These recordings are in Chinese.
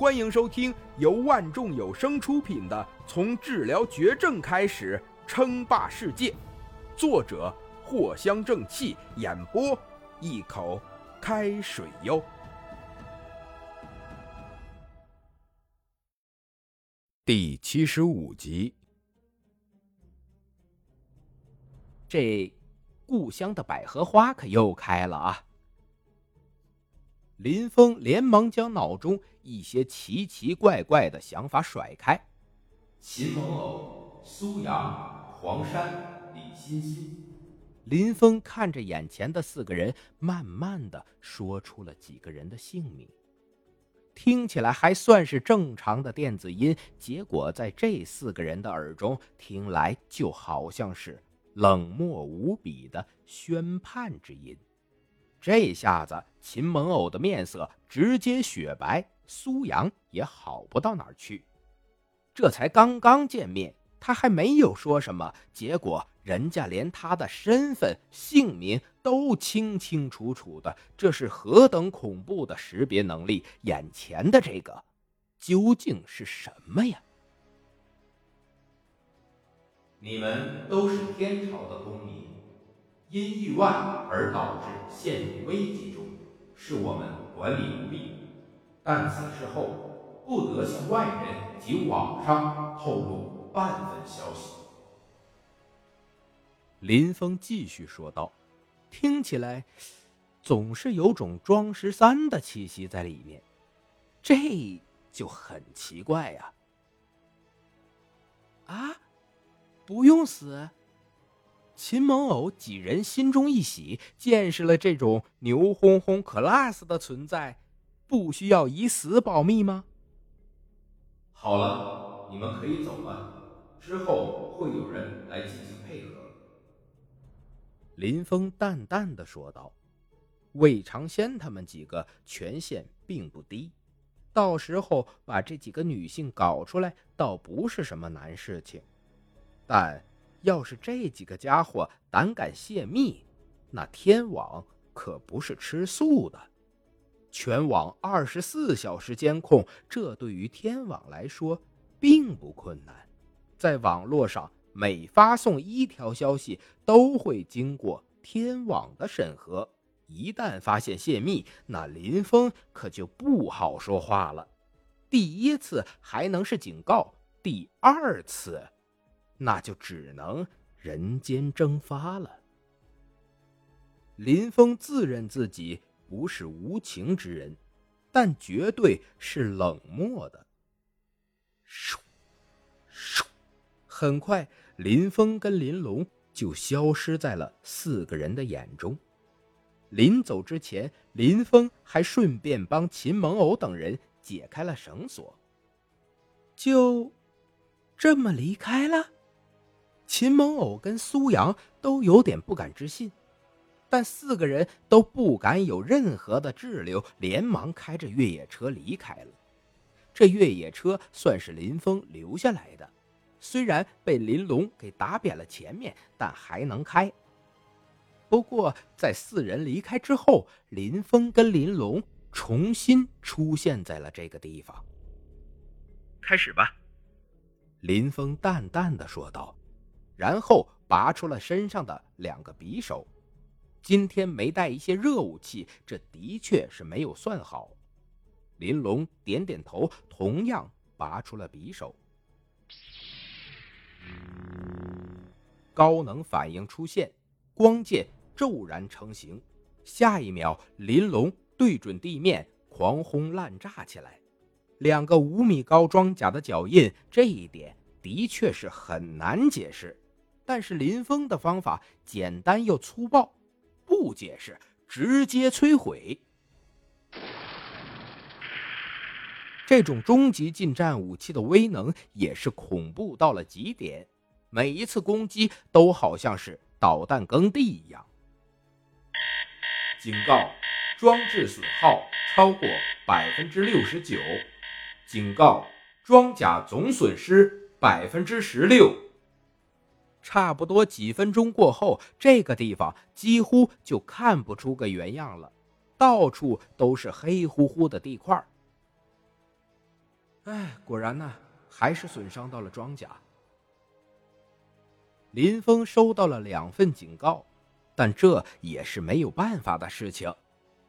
欢迎收听由万众有声出品的《从治疗绝症开始称霸世界》，作者藿香正气，演播一口开水哟。第七十五集，这故乡的百合花可又开了啊！林峰连忙将脑中一些奇奇怪怪的想法甩开。秦某某、苏阳、黄山、李欣欣。林峰看着眼前的四个人，慢慢的说出了几个人的姓名，听起来还算是正常的电子音，结果在这四个人的耳中听来，就好像是冷漠无比的宣判之音。这下子，秦蒙偶的面色直接雪白，苏阳也好不到哪儿去。这才刚刚见面，他还没有说什么，结果人家连他的身份、姓名都清清楚楚的，这是何等恐怖的识别能力！眼前的这个，究竟是什么呀？你们都是天朝的公民。因意外而导致陷入危机中，是我们管理不力，但此事后不得向外人及网上透露半分消息。林峰继续说道：“听起来总是有种庄十三的气息在里面，这就很奇怪呀。”啊，不用死。秦蒙偶几人心中一喜，见识了这种牛哄哄 class 的存在，不需要以死保密吗？好了，你们可以走了，之后会有人来进行配合。林峰淡淡的说道：“魏长先他们几个权限并不低，到时候把这几个女性搞出来，倒不是什么难事情，但……”要是这几个家伙胆敢泄密，那天网可不是吃素的。全网二十四小时监控，这对于天网来说并不困难。在网络上，每发送一条消息都会经过天网的审核。一旦发现泄密，那林峰可就不好说话了。第一次还能是警告，第二次……那就只能人间蒸发了。林峰自认自己不是无情之人，但绝对是冷漠的。咻，咻，很快，林峰跟林龙就消失在了四个人的眼中。临走之前，林峰还顺便帮秦蒙偶等人解开了绳索。就这么离开了。秦蒙偶跟苏阳都有点不敢置信，但四个人都不敢有任何的滞留，连忙开着越野车离开了。这越野车算是林峰留下来的，虽然被林龙给打扁了前面，但还能开。不过在四人离开之后，林峰跟林龙重新出现在了这个地方。开始吧，林峰淡淡的说道。然后拔出了身上的两个匕首，今天没带一些热武器，这的确是没有算好。林龙点点头，同样拔出了匕首。高能反应出现，光剑骤然成型，下一秒，林龙对准地面狂轰滥炸起来。两个五米高装甲的脚印，这一点的确是很难解释。但是林峰的方法简单又粗暴，不解释，直接摧毁。这种终极近战武器的威能也是恐怖到了极点，每一次攻击都好像是导弹耕地一样。警告：装置损耗超过百分之六十九。警告：装甲总损失百分之十六。差不多几分钟过后，这个地方几乎就看不出个原样了，到处都是黑乎乎的地块。哎，果然呢，还是损伤到了庄稼。林峰收到了两份警告，但这也是没有办法的事情。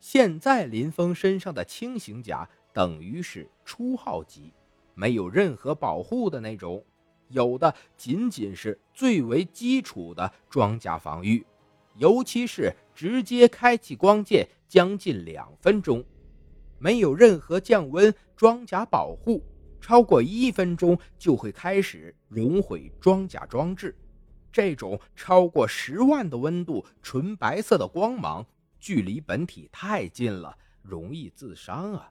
现在林峰身上的轻型甲等于是初号级，没有任何保护的那种，有的仅仅是最为基础的装甲防御，尤其是直接开启光剑将近两分钟，没有任何降温装甲保护，超过一分钟就会开始熔毁装甲装置。这种超过十万的温度，纯白色的光芒。距离本体太近了，容易自伤啊！